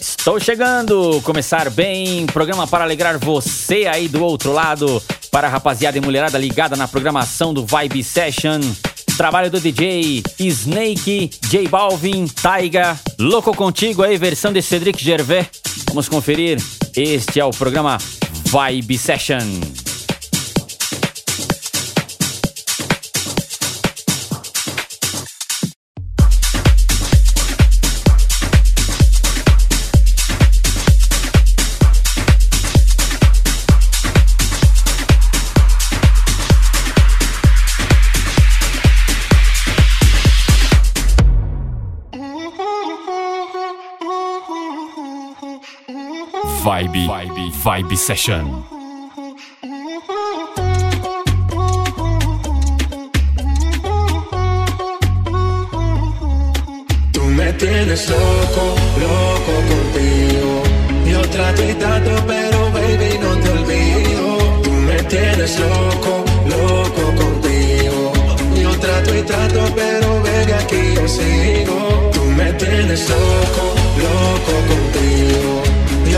Estou chegando, começar bem, programa para alegrar você aí do outro lado, para a rapaziada e mulherada ligada na programação do Vibe Session. Trabalho do DJ Snake, J Balvin, Taiga, Louco Contigo aí, versão de Cedric Gervais. Vamos conferir, este é o programa Vibe Session. Vibe, Vibe, Vibe Session. Tienes loco, loco contigo. Yo trato y trato, pero baby no te olvido. Tú me tienes loco, loco contigo. Yo trato y trato, pero baby aquí yo sigo. Tú me tienes loco, loco contigo.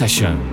Session.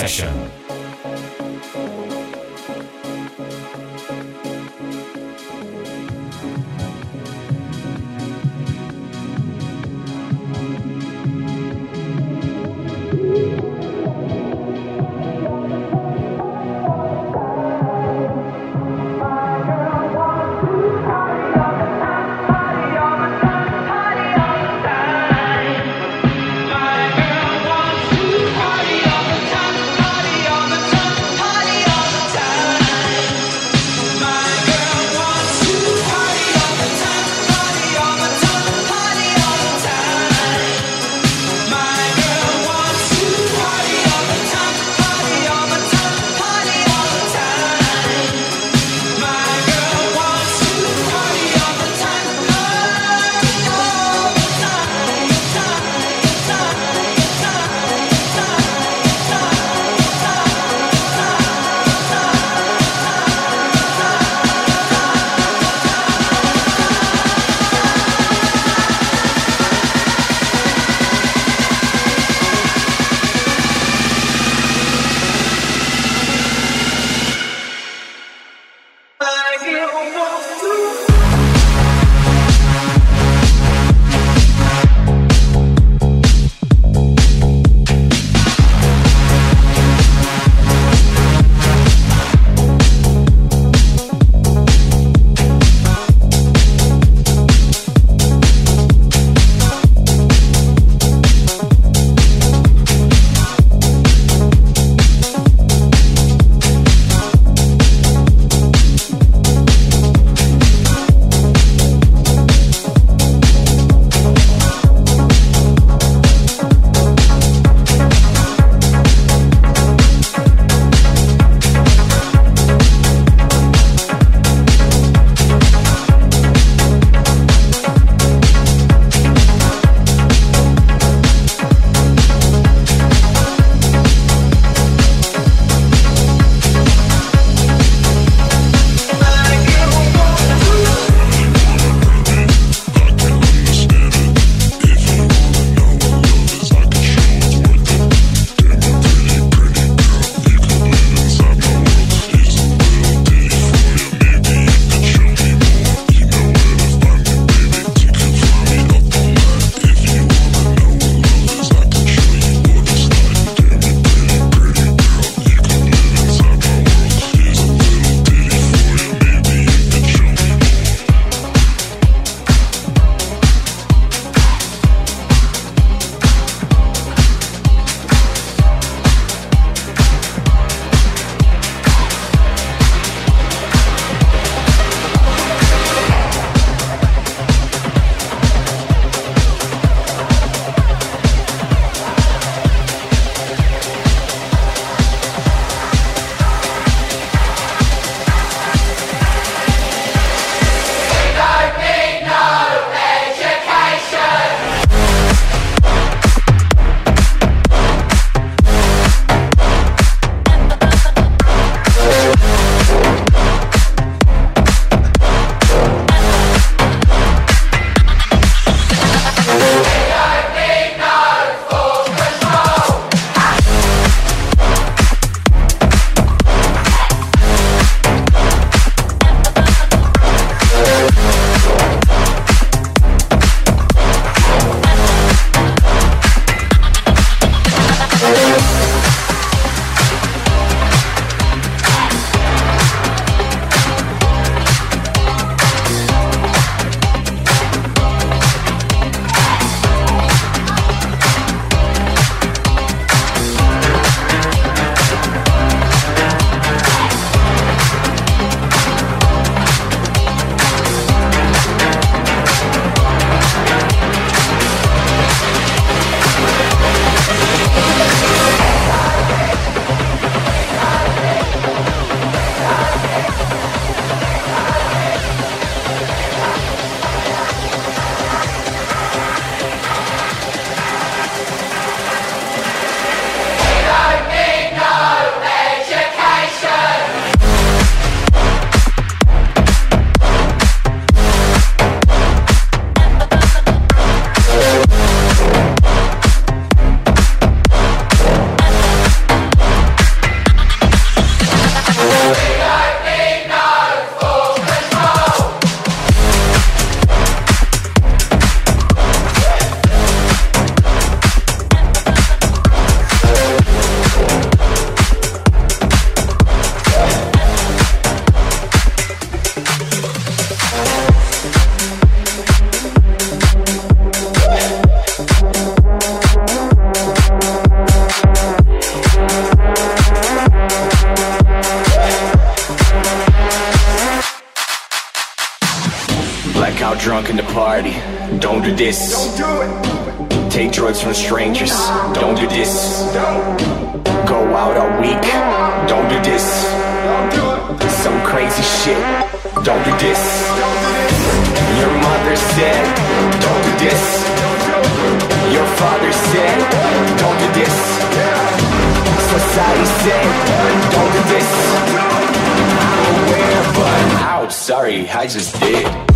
session. This. Don't do it. Take drugs from strangers. Don't do this. Go out all week. Don't do this. Some crazy shit. Don't do this. Your mother said, Don't do this. Your father said, Don't do this. Society said, Don't do this. I'm aware, but ouch, sorry, I just did.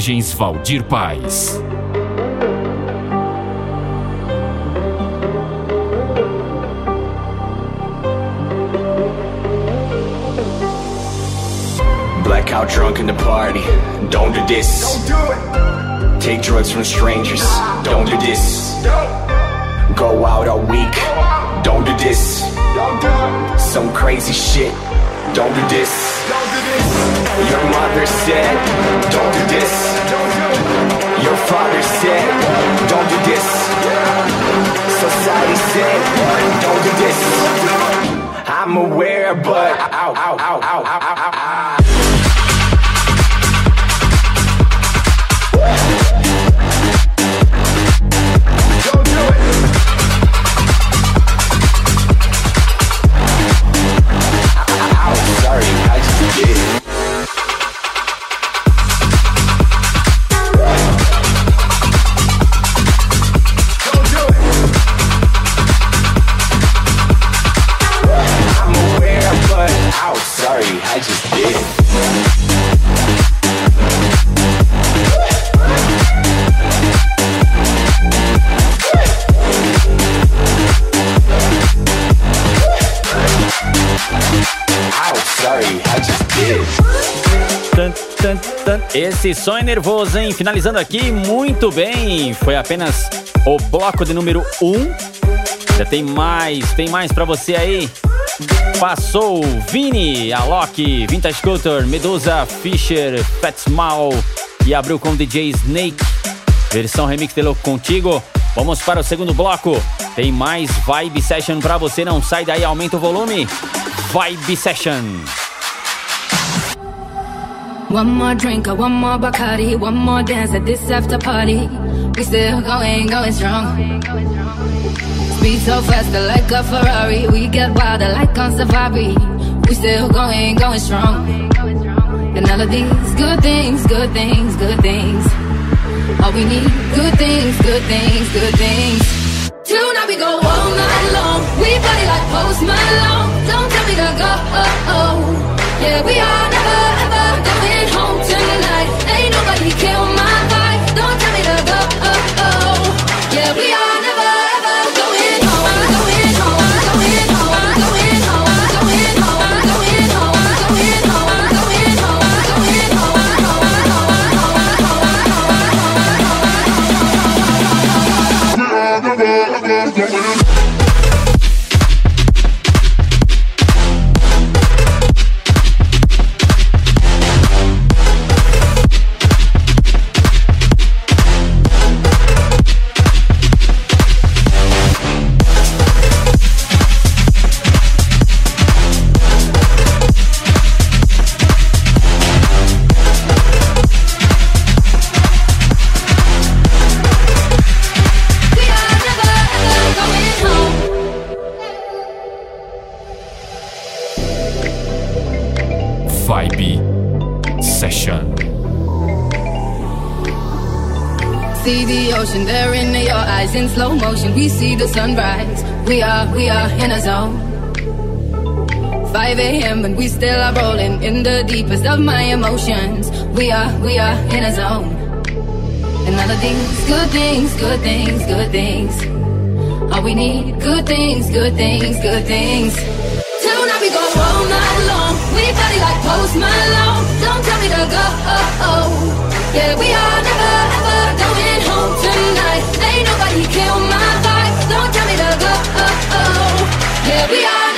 Mixagens Valdir Paz. Blackout drunk in the party. Don't do this. Don't do it. Take drugs from strangers. Don't do this. Don't. Go out all week. Don't do this. Don't do it. Some crazy shit. Don't do this. Don't do this. Your mother said, Don't do this. Your father said, Don't do this. Society said, Don't do this. I'm aware, but ow, ow, ow, ow, ow, ow. Esse som é nervoso, hein? Finalizando aqui, muito bem. Foi apenas o bloco de número 1. Um. Já tem mais, tem mais pra você aí. Passou Vini, Alok, Vintage Culture, Medusa, Fisher, Fat Small e abriu com DJ Snake. Versão remix de Louco Contigo. Vamos para o segundo bloco. Tem mais Vibe Session pra você. Não sai daí, aumenta o volume. Vibe Session. One more drink or one more Bacardi, one more dance at this after party. We still going, going strong. Speed so faster like a Ferrari. We get wilder like on safari. We still going, going strong. And all of these good things, good things, good things. All we need, good things, good things, good things. Tonight we go all night long. We party like Post Malone. Don't tell me to go. Oh, oh. Yeah, we are never ever going home eyes in slow motion. We see the sunrise. We are, we are in a zone. 5 a.m. and we still are rolling in the deepest of my emotions. We are, we are in a zone. And all the things, good things, good things, good things. All we need, good things, good things, good things. Tonight we go all night long. We party like Post Malone. Don't tell me to go. Yeah, we are never ever tonight. Ain't nobody kill my vibe. Don't tell me to go. Yeah, we are.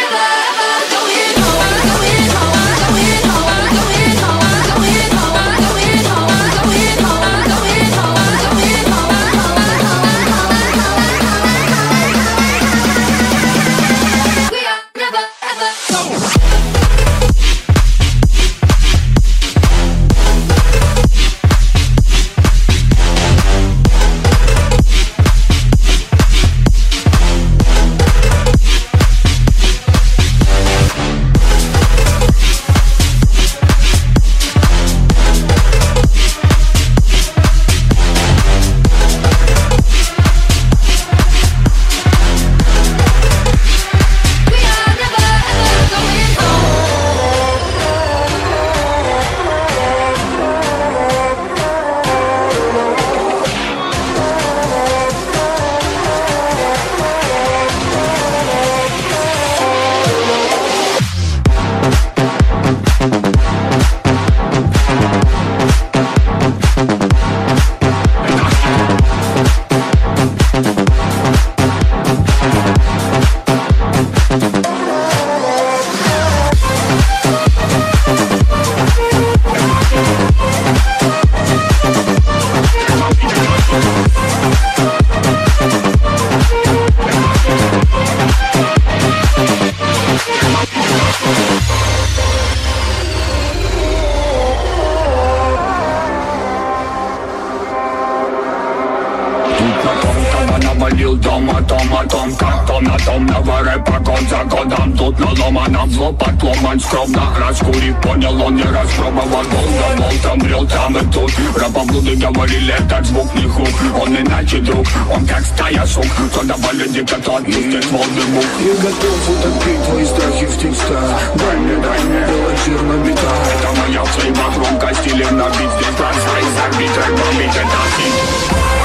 пошло потом Он скромно раскурив, понял, он не распробовал Волга, там брел там и тут. Рабоблуды говорили, этот звук не хук. Он иначе друг, он как стая сук. Кто доволен дико, тот отпустит волны мук. Я готов утопить твои страхи в текстах. Дай мне, дай мне, делать жир Это моя флейма громкость или набить Здесь бронза и забить, бомбить это. хит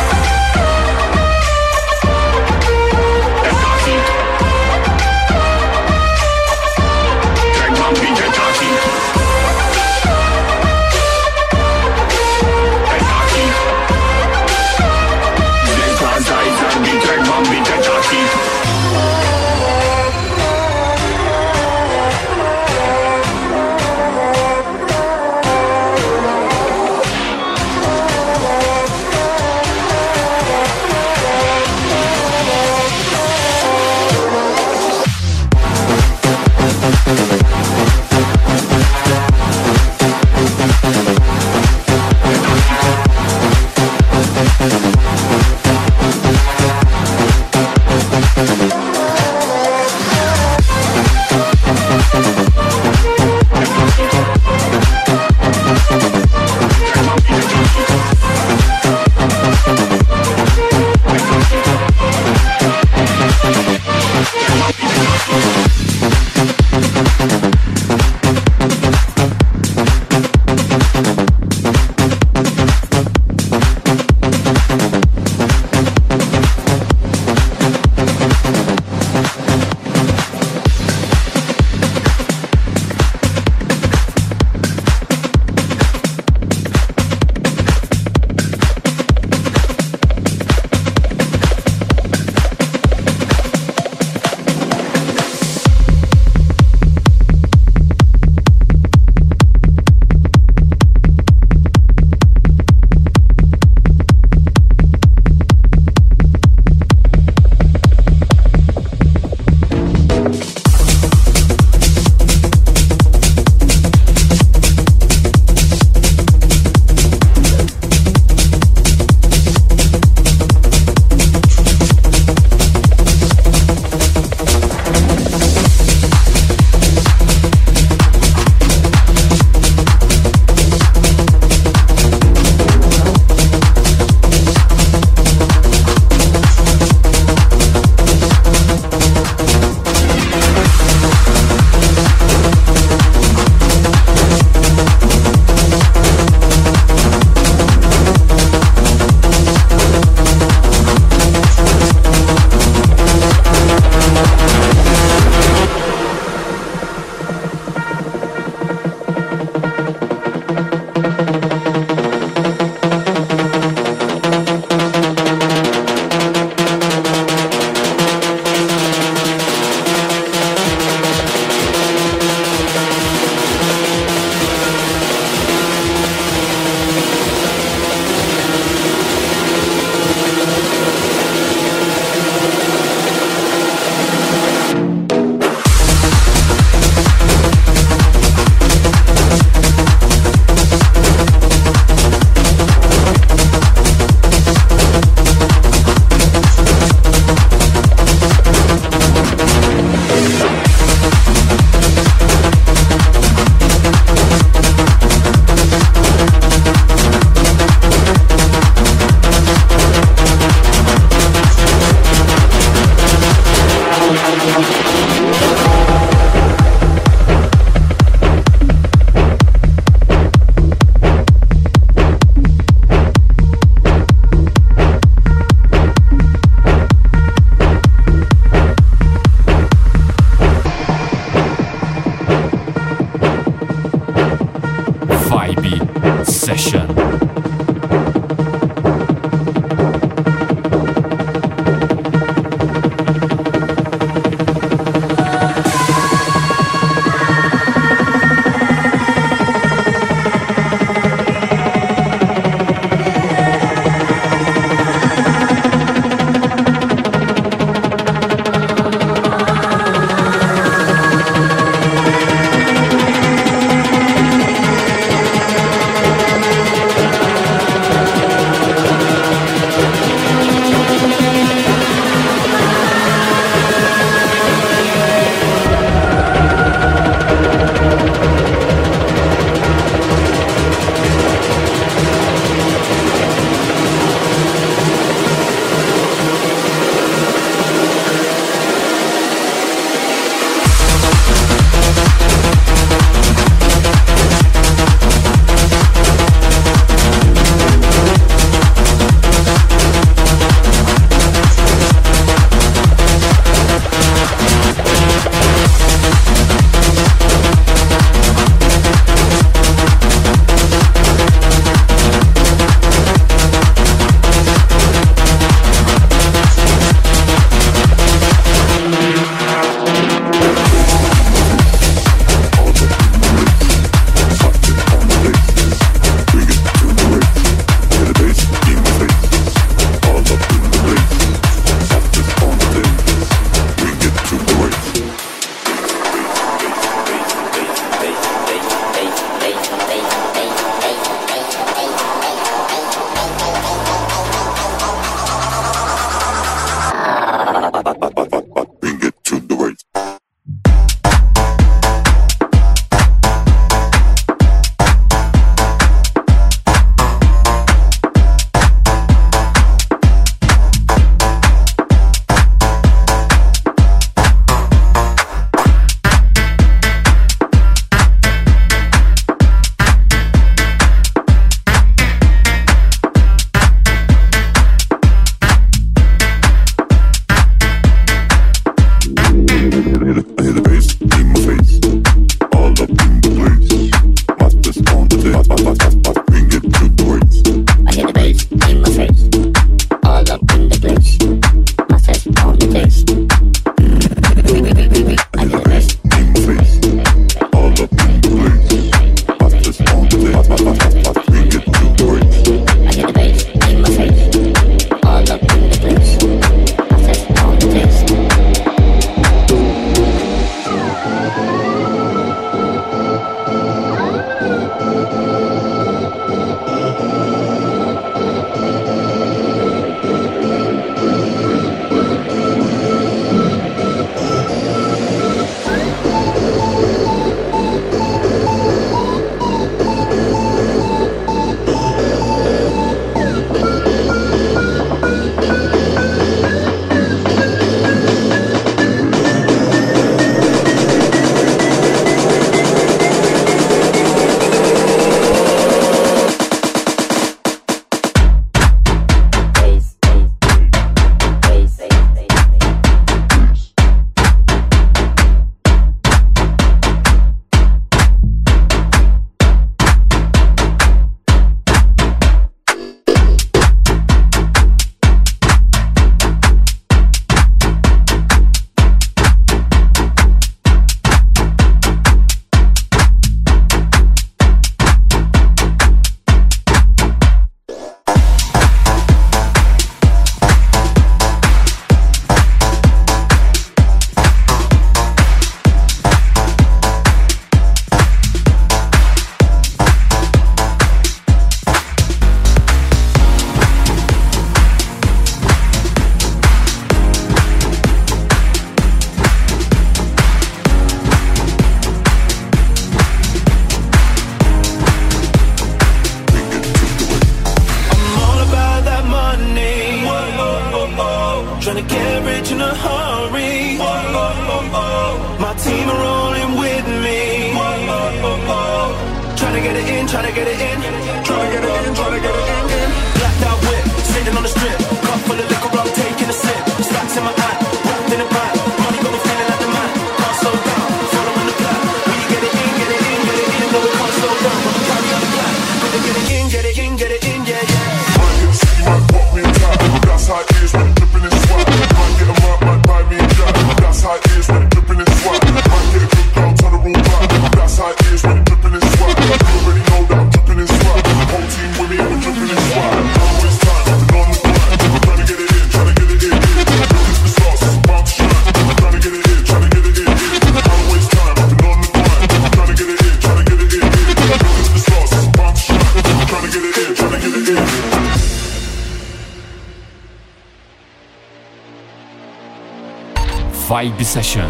IB Session.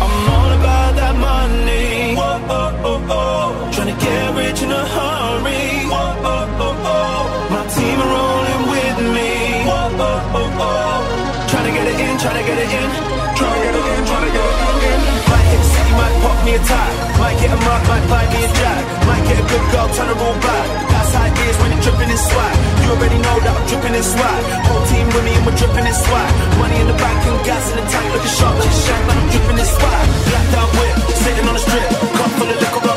I'm all about that money. Whoa, oh, oh, oh. Trying to get rich in a hurry. Whoa, oh, oh, oh. My team are rolling with me. Whoa, oh, oh, oh. Trying to get it in, trying to get it in. Trying to get it in, trying to get it in might pop me a tie Might get a mark, might buy me a jack Might get a good girl, turn back is when you're dripping in swag. You already know that I'm dripping in swag. Whole team with me and we're dripping in swag. Money in the bank and gas in the tank. Looking sharp, just shine, man, I'm dripping in swag. Blacked out whip, sitting on a strip. Cup full of liquor.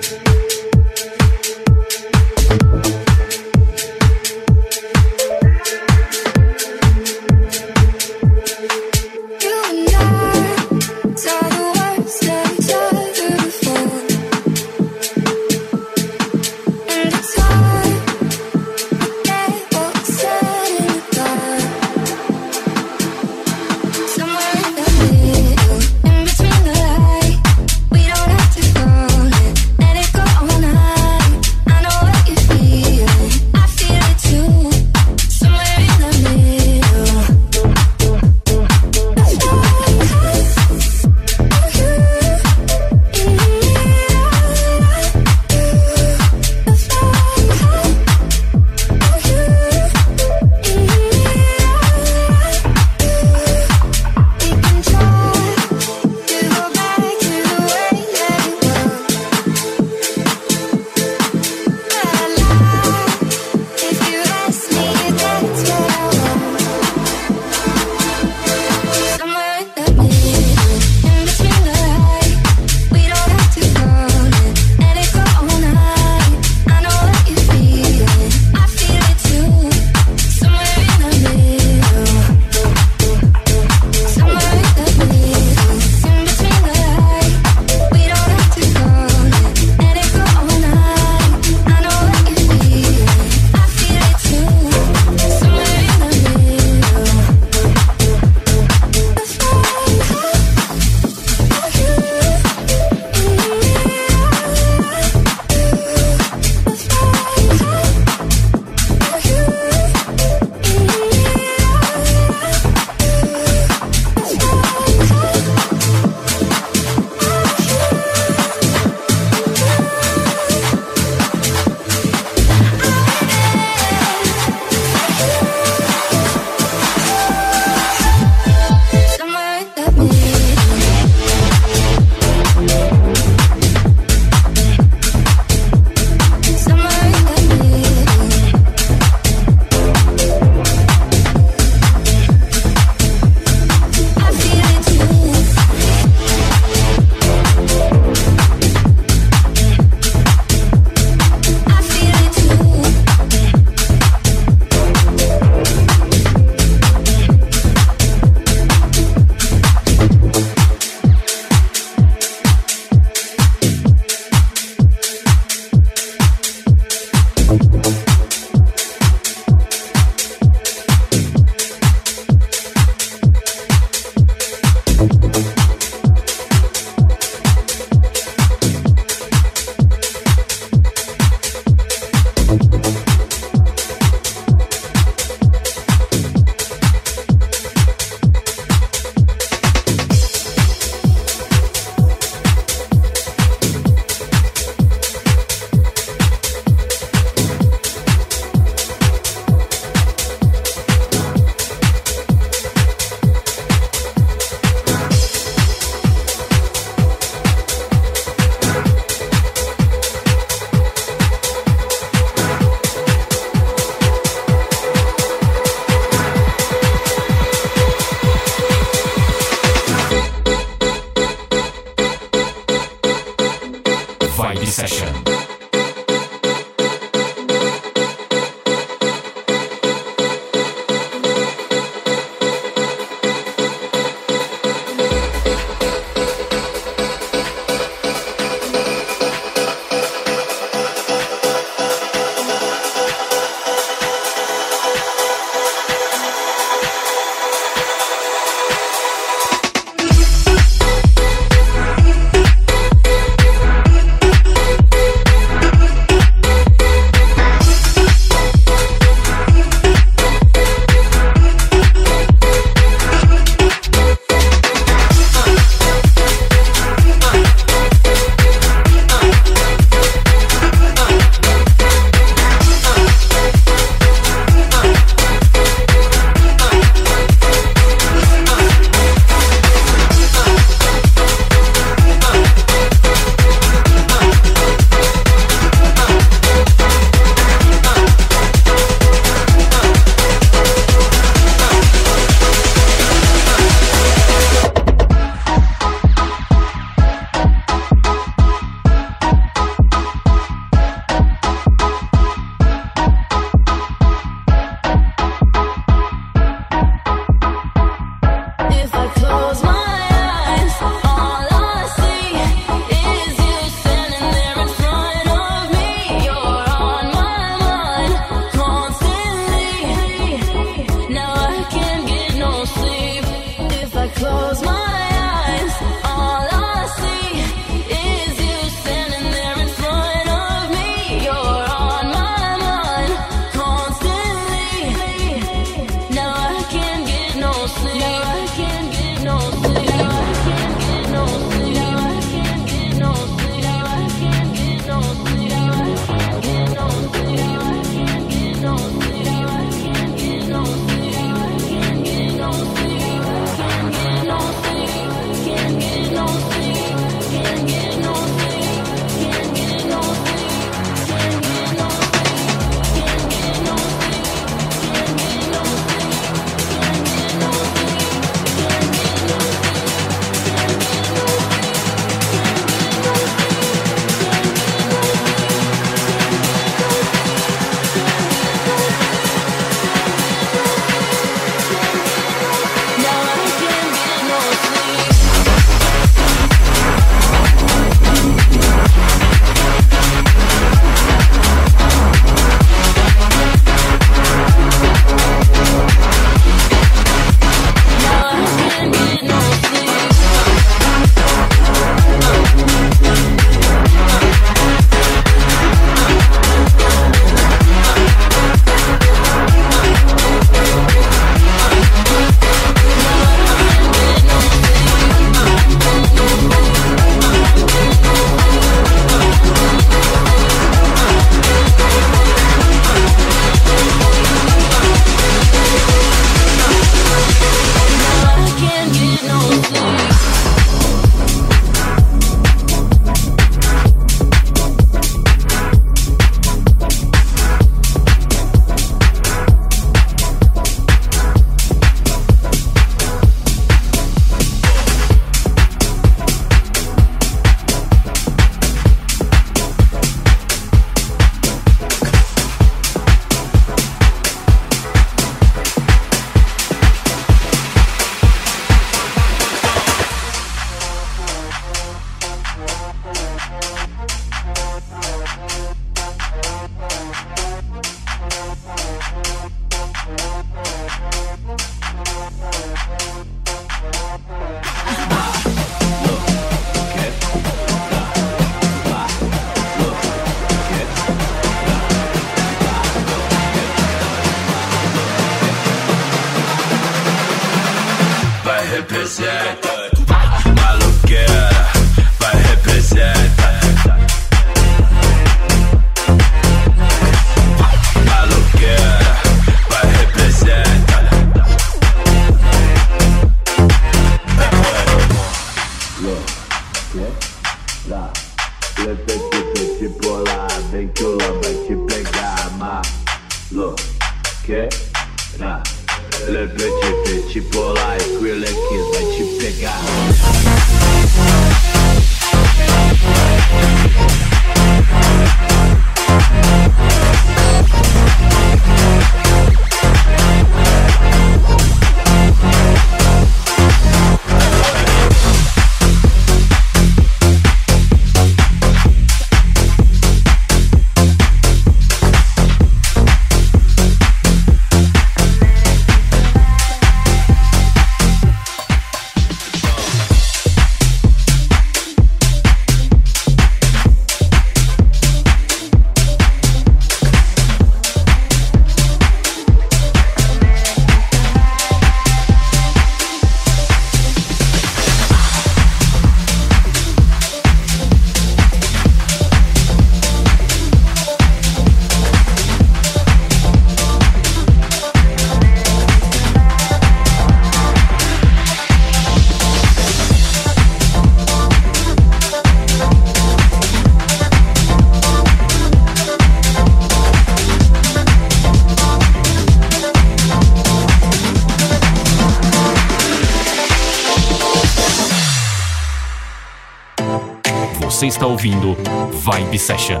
Você está ouvindo Vibe Session.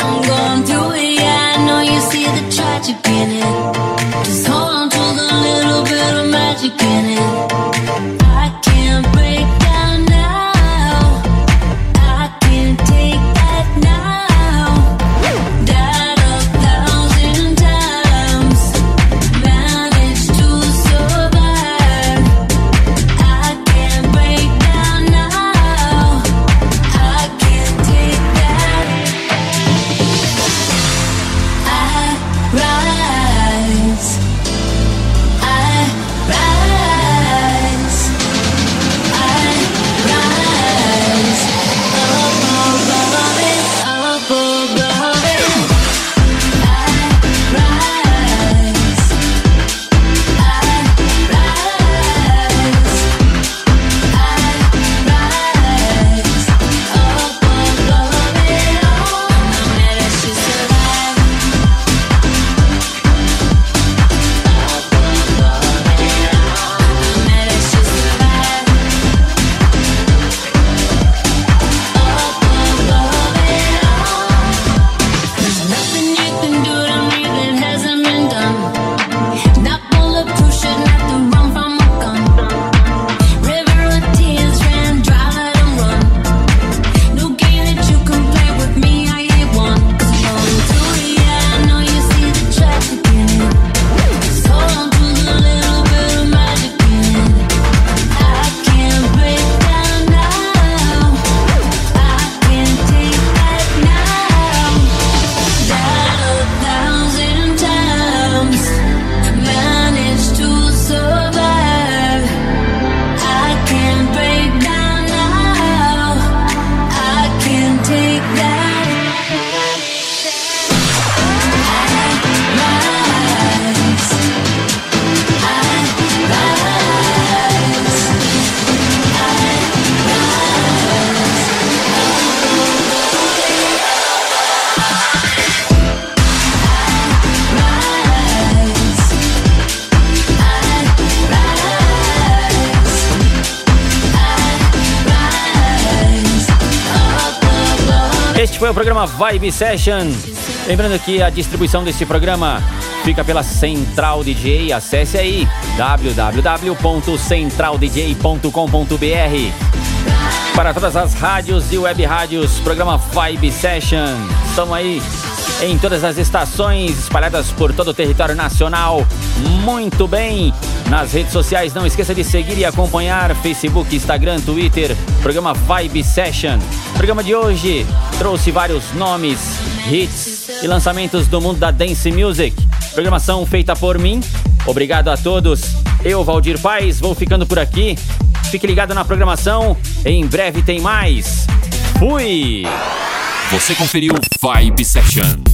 I'm going through it, I know you see the in it. Programa Vibe Session. Lembrando que a distribuição deste programa fica pela Central DJ. Acesse aí www.centraldj.com.br para todas as rádios e web rádios, programa Vibe Session. Estamos aí em todas as estações espalhadas por todo o território nacional. Muito bem! Nas redes sociais, não esqueça de seguir e acompanhar Facebook, Instagram, Twitter, programa Vibe Session. O programa de hoje trouxe vários nomes, hits e lançamentos do mundo da dance music. Programação feita por mim. Obrigado a todos. Eu, Valdir Paz, vou ficando por aqui. Fique ligado na programação. Em breve tem mais. Fui! Você conferiu Vibe Session.